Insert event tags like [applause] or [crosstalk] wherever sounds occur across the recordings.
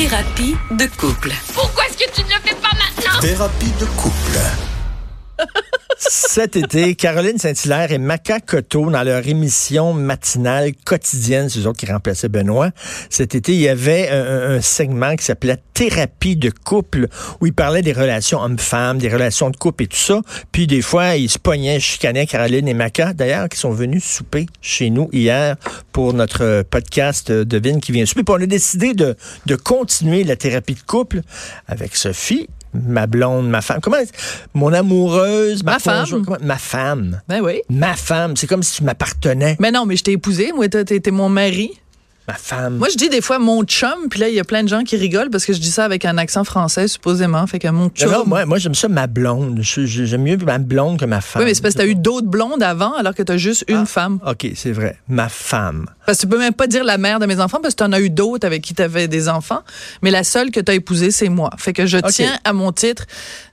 Thérapie de couple. Pourquoi est-ce que tu ne le fais pas maintenant? Thérapie de couple. Cet été, Caroline Saint-Hilaire et Maca Cotto, dans leur émission matinale quotidienne, c'est eux qui remplaçaient Benoît, cet été, il y avait un, un segment qui s'appelait Thérapie de couple, où ils parlaient des relations hommes-femmes, des relations de couple et tout ça. Puis des fois, ils se pognaient, chicanaient Caroline et Maca, d'ailleurs, qui sont venus souper chez nous hier pour notre podcast Devine qui vient souper. Puis on a décidé de, de continuer la thérapie de couple avec Sophie ma blonde, ma femme. Comment mon amoureuse, ma, Ma femme. comment- ma femme. Ben oui. Ma femme, c'est comme si tu m'appartenais. Mais non, mais je t'ai épousé. Moi, t'es mon mari. Ma femme. Moi, je dis des fois mon chum, puis là, il y a plein de gens qui rigolent parce que je dis ça avec un accent français, supposément. Fait que mon chum. non, moi, moi j'aime ça ma blonde. J'aime mieux ma blonde que ma femme. oui, mais c'est parce que t'as eu d'autres blondes avant, alors que t'as juste une Ah. femme. OK, c'est vrai. Ma femme. Parce que tu peux même pas dire la mère de mes enfants parce que t'en as eu d'autres avec qui t'avais des enfants. Mais la seule que t'as épousée, c'est moi. Fait que je tiens à mon titre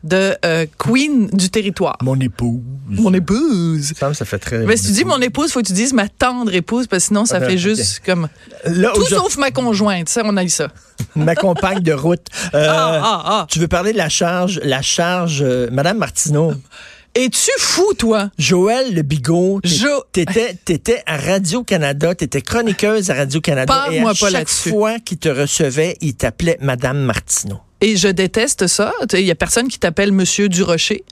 de euh, queen du territoire. Mon épouse. Mon épouse. femme, ça fait très. Mais si tu dis mon épouse, faut que tu dises ma tendre épouse, parce que sinon, ça fait juste comme. Là, Tout sauf ma conjointe, ça, on a eu ça. [laughs] ma compagne de route. Euh, Ah, ah, ah. Tu veux parler de la charge, la charge, euh, Madame Martineau? Es-tu fou, toi? Joël Le Bigot, t'étais, t'étais à Radio-Canada, t'étais chroniqueuse à Radio-Canada. Et à pas chaque fois qu'il te recevait, il t'appelait Madame Martineau. Et je déteste ça. Il y a personne qui t'appelle Monsieur Durocher.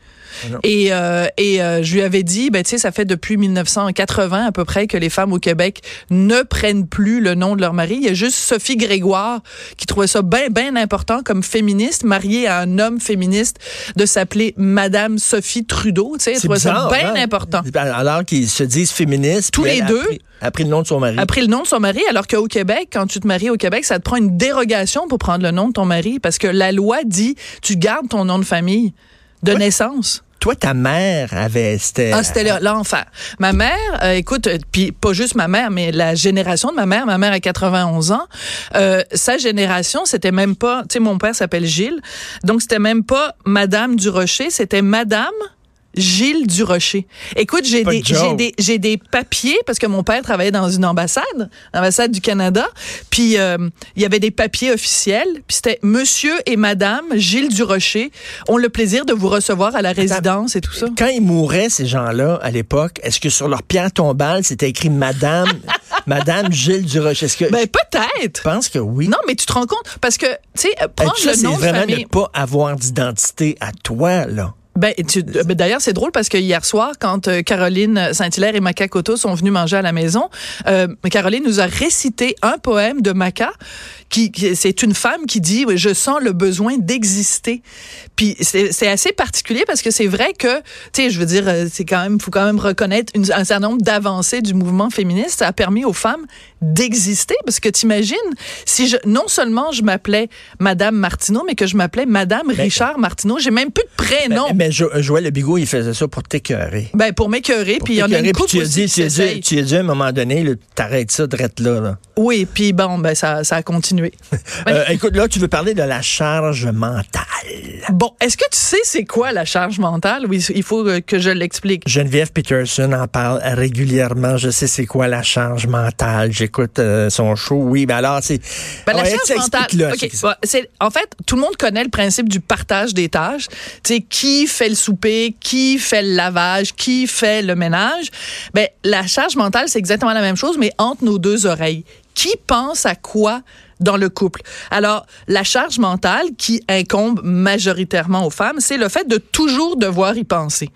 Non. Et, euh, et euh, je lui avais dit, ben, tu sais, ça fait depuis 1980 à peu près que les femmes au Québec ne prennent plus le nom de leur mari. Il y a juste Sophie Grégoire qui trouvait ça bien, bien important comme féministe, mariée à un homme féministe, de s'appeler Madame Sophie Trudeau. Tu sais, elle trouvait ça bien hein? important. Alors qu'ils se disent féministes. Tous les a deux. pris- a pris le nom de son mari. Après le nom de son mari, alors qu'au Québec, quand tu te maries au Québec, ça te prend une dérogation pour prendre le nom de ton mari parce que la loi dit tu gardes ton nom de famille de naissance. Toi, ta mère avait. C'était. Ah, c'était le- l'enfer. Ma mère, euh, écoute, euh, puis pas juste ma mère, mais la génération de ma mère, ma mère a 91 ans, euh, sa génération, c'était même pas, tu sais, mon père s'appelle Gilles, donc c'était même pas Madame Durocher, c'était Madame Gilles Durocher. Écoute, j'ai des, des, j'ai des papiers parce que mon père travaillait dans une ambassade, l'ambassade du Canada, puis euh, il y avait des papiers officiels, puis c'était Monsieur et Madame Gilles Durocher ont le plaisir de vous recevoir à la résidence et tout ça. Quand ils mouraient, ces gens-là, à l'époque, est-ce que sur leur pierre tombale, c'était écrit Madame, [laughs] Madame Gilles Durocher? Est-ce que. Ben peut-être. je pense que oui. Non, mais tu te rends compte? Parce que tu sais euh, prendre le c'est nom de vraiment famille. ne pas avoir d'identité à toi, là. Ben, ben, d'ailleurs, c'est drôle parce que hier soir, quand euh, Caroline Saint-Hilaire et Maca Cotto sont venus manger à la maison, euh, Caroline nous a récité un poème de Maca. Qui, qui- c'est une femme qui dit je sens le besoin d'exister. Puis c'est c'est assez particulier parce que c'est vrai que tu sais je veux dire euh, c'est quand même faut quand même reconnaître une- un certain nombre d'avancées du mouvement féministe ça a permis aux femmes d'exister parce que t'imagines si je non seulement je m'appelais Madame Martineau mais que je m'appelais Madame Richard Martineau j'ai même plus de prénom. Mais, mais Jo- Joël Le Bigot, il faisait ça pour t'écœurer. Ben, pour m'écœurer, puis il y en a une puis couple tu as dit, tu as dit, tu as dit à un moment donné, t'arrêtes ça, drette là, là. Oui, puis bon, ben ça, ça a continué. [laughs] Euh, écoute, là, tu veux parler de la charge mentale. Bon, est-ce que tu sais c'est quoi la charge mentale? Oui, il faut euh, que je l'explique. Geneviève Peterson en parle régulièrement. Je sais c'est quoi la charge mentale. J'écoute euh, son show. Oui, ben alors, c'est... Ben, la Ouais, charge mentale. c'est en fait tout le monde connaît le principe du partage des tâches. Tu sais qui fait le souper, qui fait le lavage, qui fait le ménage. Ben la charge mentale c'est exactement la même chose mais entre nos deux oreilles. Qui pense à quoi dans le couple. Alors, la charge mentale qui incombe majoritairement aux femmes, c'est le fait de toujours devoir y penser.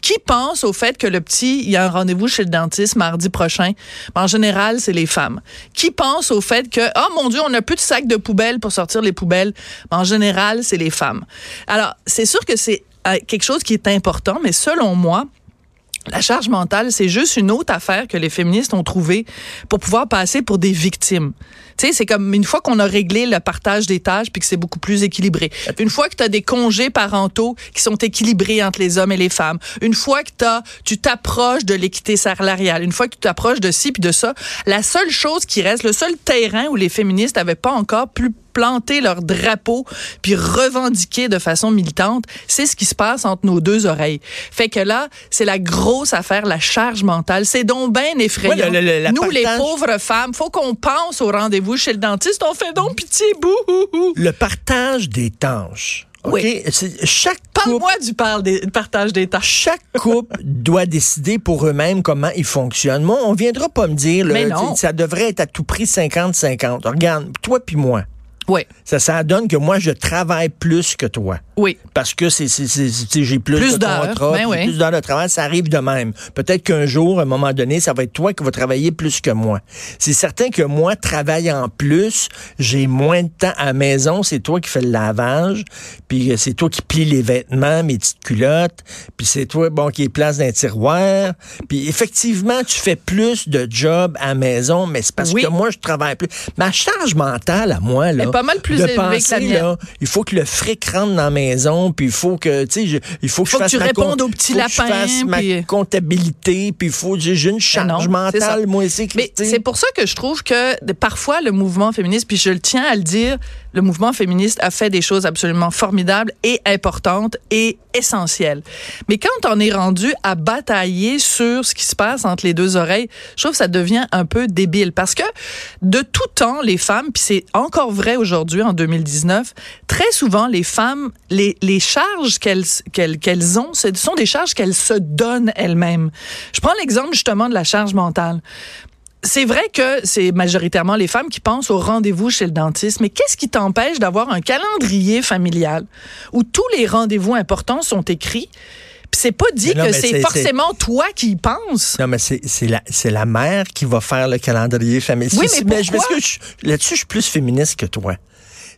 Qui pense au fait que le petit, il y a un rendez-vous chez le dentiste mardi prochain? En général, c'est les femmes. Qui pense au fait que, oh mon Dieu, on n'a plus de sac de poubelle pour sortir les poubelles? En général, c'est les femmes. Alors, c'est sûr que c'est euh, quelque chose qui est important, mais selon moi, la charge mentale, c'est juste une autre affaire que les féministes ont trouvée pour pouvoir passer pour des victimes. Tu sais, c'est comme une fois qu'on a réglé le partage des tâches puis que c'est beaucoup plus équilibré. Une fois que tu as des congés parentaux qui sont équilibrés entre les hommes et les femmes. Une fois que t'as, tu t'approches de l'équité salariale. Une fois que tu t'approches de ci puis de ça. La seule chose qui reste, le seul terrain où les féministes avaient pas encore plus planter leur drapeau puis revendiquer de façon militante. C'est ce qui se passe entre nos deux oreilles. Fait que là, c'est la grosse affaire, la charge mentale. C'est donc bien effrayant. Ouais, le- le- le- la Nous, les pauvres femmes, faut qu'on pense au rendez-vous chez le dentiste. On fait donc pitié, bouhou. Le partage des tâches. OK? Oui. Chaque couple, Parle-moi du parle des- partage des tâches. chaque [laughs] couple doit décider pour eux-mêmes comment ils fonctionnent. Moi, on viendra pas me dire, là, ça devrait être à tout prix 50-50. Regarde, toi puis moi, Oui, ça, ça donne que moi, je travaille plus que toi. oui. Parce que c'est, c'est, c'est- c'est- tu sais, j'ai plus, Plus de d'heures, contrats, ben oui. plus d'heures de travail, ça arrive de même. Peut-être qu'un jour, à un moment donné, ça va être toi qui vas travailler plus que moi. C'est certain que moi, travaille en plus, j'ai moins de temps à la maison, c'est toi qui fais le lavage, puis euh, c'est toi qui plie les vêtements, mes petites culottes, puis c'est toi, bon, qui les place dans un tiroir. Puis effectivement, tu fais plus de job à la maison, mais c'est parce Oui. que moi, je travaille plus. Ma charge mentale à moi, là, pas mal plus de élevée que la penser, mienne. là, il faut que le fric rentre dans la maison, puis il faut que, tu sais, il faut que Faut je que fasse tu ma répondes aux petits que je lapins, fasse ma puis- comptabilité, puis il faut, j'ai j'ai une charge non, mentale, moi aussi, Mais c'est pour ça que je trouve que de- parfois le mouvement féministe, puis je le tiens à le dire, le mouvement féministe a fait des choses absolument formidables et importantes et essentielles. Mais quand on est rendu à batailler sur ce qui se passe entre les deux oreilles, je trouve que ça devient un peu débile parce que de tout temps, les femmes, puis c'est encore vrai aujourd'hui en 2019, très souvent les femmes, les, charges qu'elles ont, ce sont des charges qu'elles se donnent elles-mêmes. Je prends l'exemple justement de la charge mentale. C'est vrai que c'est majoritairement les femmes qui pensent au rendez-vous chez le dentiste, mais qu'est-ce qui t'empêche d'avoir un calendrier familial où tous les rendez-vous importants sont écrits? C'est pas dit Mais non, que mais c'est forcément toi qui y penses. Non, mais c'est c'est la, c'est la mère qui va faire le calendrier familial. Oui, mais je pourquoi? Là-dessus, je suis plus féministe que toi.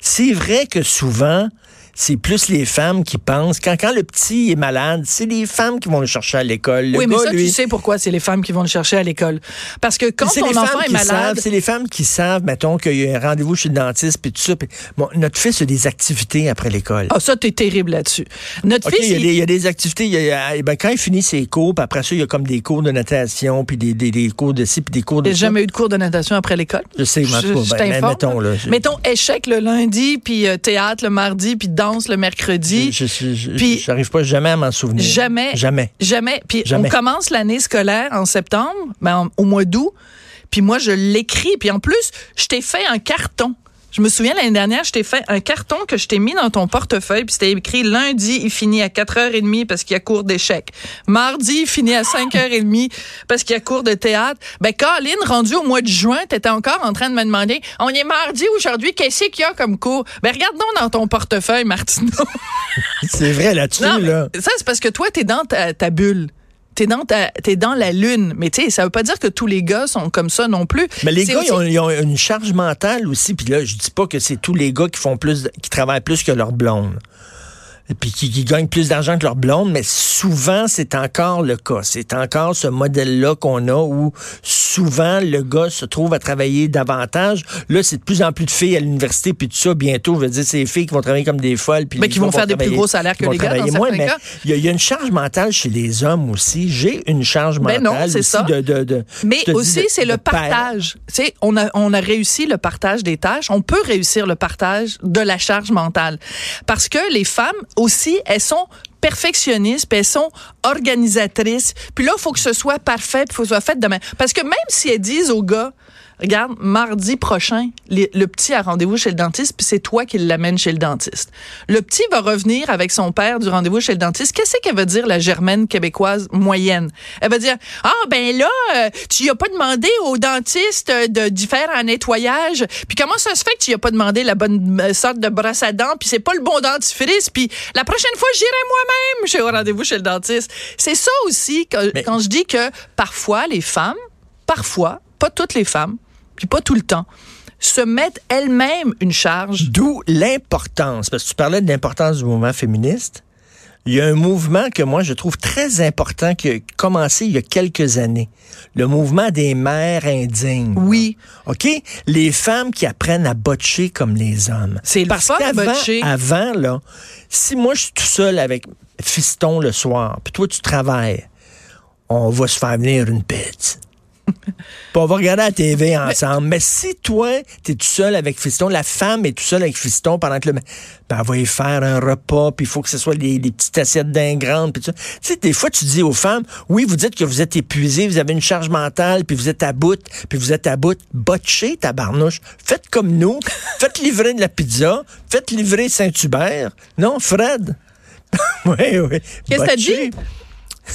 C'est vrai que souvent, c'est plus les femmes qui pensent. Quand, quand le petit est malade, c'est les femmes qui vont le chercher à l'école. Le oui, mais ça, lui, tu sais pourquoi c'est les femmes qui vont le chercher à l'école. Parce que quand ton enfant est malade, c'est les femmes qui savent, mettons, qu'il y a un rendez-vous chez le dentiste, puis tout ça. bon, notre fils a des activités après l'école. ah, ça, t'es terrible là-dessus. Notre fils, il y, a il- y a des activités. il y a- ben, quand il finit ses cours, puis après ça, il y a comme des cours de natation, puis des, des, des cours de ci, puis des cours de J'ai ça. jamais eu de cours de natation après l'école? Je sais, tout cas, ben, t'informe, mettons, là, je- Mettons échec le lundi, puis euh, théâtre le mardi, puis danse le mercredi. Je, je, je, Puis- j'arrive pas jamais à m'en souvenir. Jamais. Jamais. Jamais. Puis Jamais. on commence l'année scolaire en septembre, ben, en- au mois d'août. Puis moi, je l'écris. Puis en plus, je t'ai fait un carton. Je me souviens l'année dernière, je t'ai fait un carton que je t'ai mis dans ton portefeuille, puis c'était écrit lundi, il finit à 4h30 parce qu'il y a cours d'échecs. Mardi, il finit à 5h30 parce qu'il y a cours de théâtre. Ben, Colin, rendu au mois de juin, t'étais encore en train de me demander, on est mardi aujourd'hui, qu'est-ce qu'il y a comme cours? Ben, regarde donc dans ton portefeuille, Martineau. [laughs] C'est vrai là-dessus, là. ça, c'est parce que toi, t'es dans ta, ta bulle. T'es dans, ta- t'es dans la lune. Mais tu sais, ça veut pas dire que tous les gars sont comme ça non plus. Mais les gars, aussi- ils, ont, ils ont une charge mentale aussi. Puis là, je dis pas que c'est tous les gars qui font plus, qui travaillent plus que leur blonde. Puis qui, qui gagnent plus d'argent que leur blonde, mais souvent, c'est encore le cas. C'est encore ce modèle-là qu'on a où souvent le gars se trouve à travailler davantage. Là, c'est de plus en plus de filles à l'université, puis tout ça, bientôt, je veux dire, c'est les filles qui vont travailler comme des folles. Puis Mais qui vont faire des plus gros salaires que les gars, dans moins, mais il y, a- il y a une charge mentale chez les hommes aussi. J'ai une charge Ben mentale non, c'est aussi ça. de, de, de- Mais aussi, c'est le partage. Tu sais, on a, on a réussi le partage des tâches. On peut réussir le partage de la charge mentale. Parce que les femmes aussi, elles sont perfectionnistes, elles sont organisatrices. Puis là, il faut que ce soit parfait, puis il faut que ce soit fait demain. Parce que même si elles disent aux gars, regarde, mardi prochain, les- le petit a rendez-vous chez le dentiste, puis c'est toi qui l'amène chez le dentiste. Le petit va revenir avec son père du rendez-vous chez le dentiste. Qu'est-ce qu'elle va dire, la germaine québécoise moyenne? Elle va dire, ah, ben là, euh, tu y as pas demandé au dentiste de d'y faire un nettoyage. Puis comment ça se fait que tu y as pas demandé la bonne euh, sorte de brosse à dents, puis c'est pas le bon dentifrice, puis la prochaine fois, j'irai moi-même chez au rendez-vous chez le dentiste. C'est ça aussi que- Mais- quand je dis que parfois les femmes, parfois, pas toutes les femmes, puis pas tout le temps, se mettent elles-mêmes une charge. D'où l'importance, parce que tu parlais de l'importance du mouvement féministe. Il y a un mouvement que moi je trouve très important qui a commencé il y a quelques années. Le mouvement des mères indignes. Oui. OK? Les femmes qui apprennent à botcher comme les hommes. C'est le Parce qu'avant, avant, là, si moi je suis tout seul avec fiston le soir, puis toi tu travailles, on va se faire venir une pizza. [laughs] Puis on va regarder la TV ensemble. Mais, si toi, t'es tout seul avec Fiston, la femme est tout seule avec Fiston pendant que le... Ben, elle va y faire un repas, puis il faut que ce soit les, petites assiettes d'un grande, puis tout ça. Tu sais, des fois, tu dis aux femmes, oui, vous dites que vous êtes épuisé, vous avez une charge mentale, puis vous êtes à bout, puis vous êtes à bout. Botchez, tabarnouche. Faites comme nous. [laughs] Faites livrer de la pizza. Faites livrer Saint-Hubert. Non, Fred? [laughs] oui, oui. Qu'est-ce que t'as dit?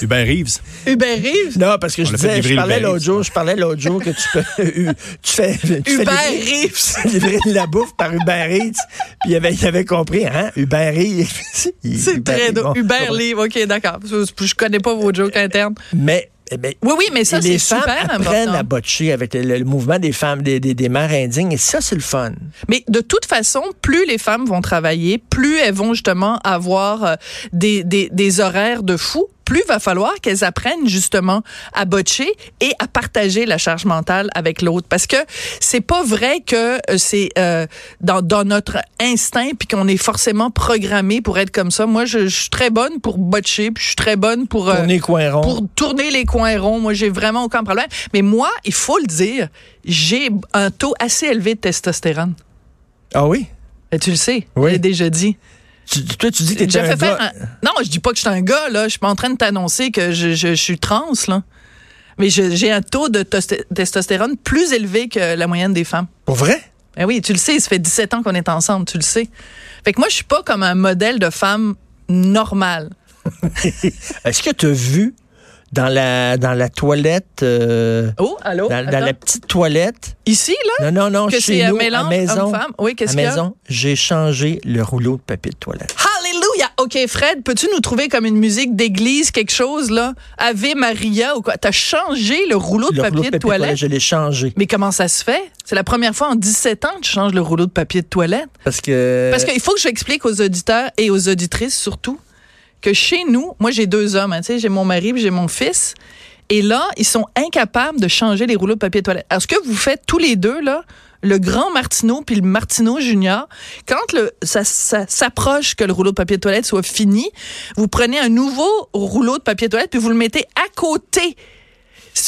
Hubert Reeves. Hubert Reeves? Non, parce que je disais, je parlais l'autre jour, je parlais l'autre jour que tu peux, [laughs] tu fais, tu Hubert Reeves. [laughs] livrer de la bouffe par Hubert Reeves. Puis il avait, il avait compris, hein, Hubert Reeves. [laughs] C'est très drôle. Hubert Reeves, ok, d'accord. Je connais pas vos jokes internes. Mais eh oui, oui, mais ça, c'est super important. Les femmes apprennent à botcher avec le, mouvement des femmes, des, des, des mères indignes, et ça, c'est le fun. Mais de toute façon, plus les femmes vont travailler, plus elles vont justement avoir euh, des, des, des horaires de fou, plus va falloir qu'elles apprennent justement à botcher et à partager la charge mentale avec l'autre. Parce que c'est pas vrai que euh, c'est euh, dans, dans, notre instinct puis qu'on est forcément programmé pour être comme ça. Moi, je, suis très bonne pour botcher, puis je suis très bonne pour euh, tourner coin rond. Pour tourner les coins ronds. Moi, j'ai vraiment aucun problème. Mais moi, il faut le dire, j'ai un taux assez élevé de testostérone. Ah oui? Et tu le sais, oui. je l'ai déjà dit. Tu, toi, tu dis que t'es un gars. Non, je dis pas que je suis un gars, là. Je suis pas en train de t'annoncer que je, je, suis trans, là. Mais j'ai un taux de testostérone plus élevé que la moyenne des femmes. Pour vrai? Ben oui, tu le sais, ça fait 17 ans qu'on est ensemble, tu le sais. Fait que moi, je suis pas comme un modèle de femme normale. [laughs] Est-ce que tu as vu dans la dans la toilette euh, oh allô dans, la petite toilette. Ici là? Non non non que chez nous à maison. Femme oui qu'est-ce à maison j'ai changé le rouleau de papier de toilette. Alléluia ok Fred peux-tu nous trouver comme une musique d'église quelque chose là? Ave Maria ou quoi? T'as changé le rouleau de, le papier, rouleau de, papier de toilette? je l'ai changé. Mais comment ça se fait? C'est la première fois en 17 ans que tu changes le rouleau de papier de toilette? Parce que parce qu'il faut que j'explique aux auditeurs et aux auditrices surtout que chez nous, moi j'ai deux hommes, hein, j'ai mon mari, j'ai mon fils. Et là, ils sont incapables de changer les rouleaux de papier toilette. Alors, ce que vous faites tous les deux, là, le grand Martineau puis le Martineau Junior, quand ça, s'approche que le rouleau de papier toilette soit fini, vous prenez un nouveau rouleau de papier toilette puis vous le mettez à côté.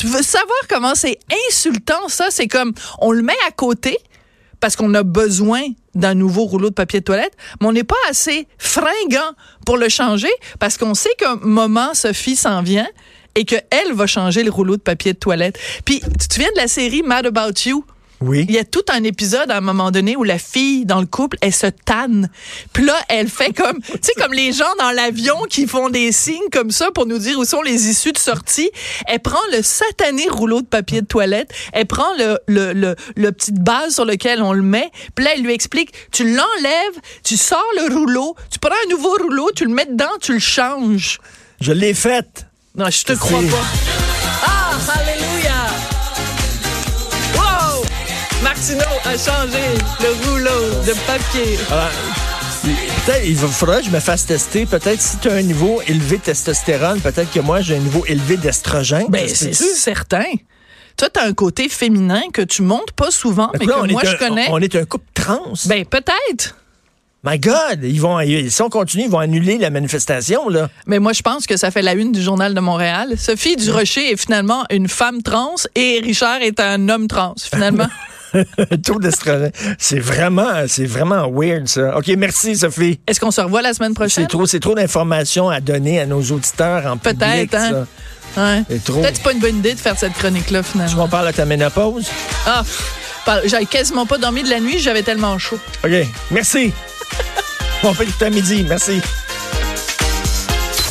Veux savoir comment c'est insultant, ça, c'est comme on le met à côté parce qu'on a besoin d'un nouveau rouleau de papier de toilette, mais on n'est pas assez fringant pour le changer parce qu'on sait qu'un moment, Sophie s'en vient et qu'elle va changer le rouleau de papier de toilette. Puis, tu te souviens de la série Mad About You? Oui. Il y a tout un épisode à un moment donné où la fille dans le couple, elle se tanne. Puis là, elle fait comme, tu sais, comme les gens dans l'avion qui font des signes comme ça pour nous dire où sont les issues de sortie. Elle prend le satané rouleau de papier de toilette, elle prend le, le, le, le petite base sur lequel on le met, puis là, elle lui explique, tu l'enlèves, tu sors le rouleau, tu prends un nouveau rouleau, tu le mets dedans, tu le changes. Je l'ai faite. Non, je te crois pas. Martineau a changé le rouleau de papier. Ah, peut-être il faudrait que je me fasse tester. Peut-être si tu as un niveau élevé de testostérone, peut-être que moi j'ai un niveau élevé d'estrogène. Ben, c'est certain. Toi, tu as un côté féminin que tu montes pas souvent, mais, que moi, je connais. On est un couple trans. Ben, peut-être. My God, ils vont, si on continue, ils vont annuler la manifestation, là. Mais moi, je pense que ça fait la une du Journal de Montréal. Sophie Durocher est finalement une femme trans et Richard est un homme trans, finalement. [laughs] [laughs] Tour d'estrogène. C'est vraiment, c'est vraiment weird, ça. OK, merci, Sophie. Est-ce qu'on se revoit la semaine prochaine? C'est trop, c'est trop d'informations à donner à nos auditeurs en public. Peut-être, hein? Ouais. Peut-être c'est pas une bonne idée de faire cette chronique-là, finalement. Tu m'en parles à ta ménopause? Ah, j'avais quasiment pas dormi de la nuit, j'avais tellement chaud. OK, merci. [laughs] On fait tout à midi. Merci.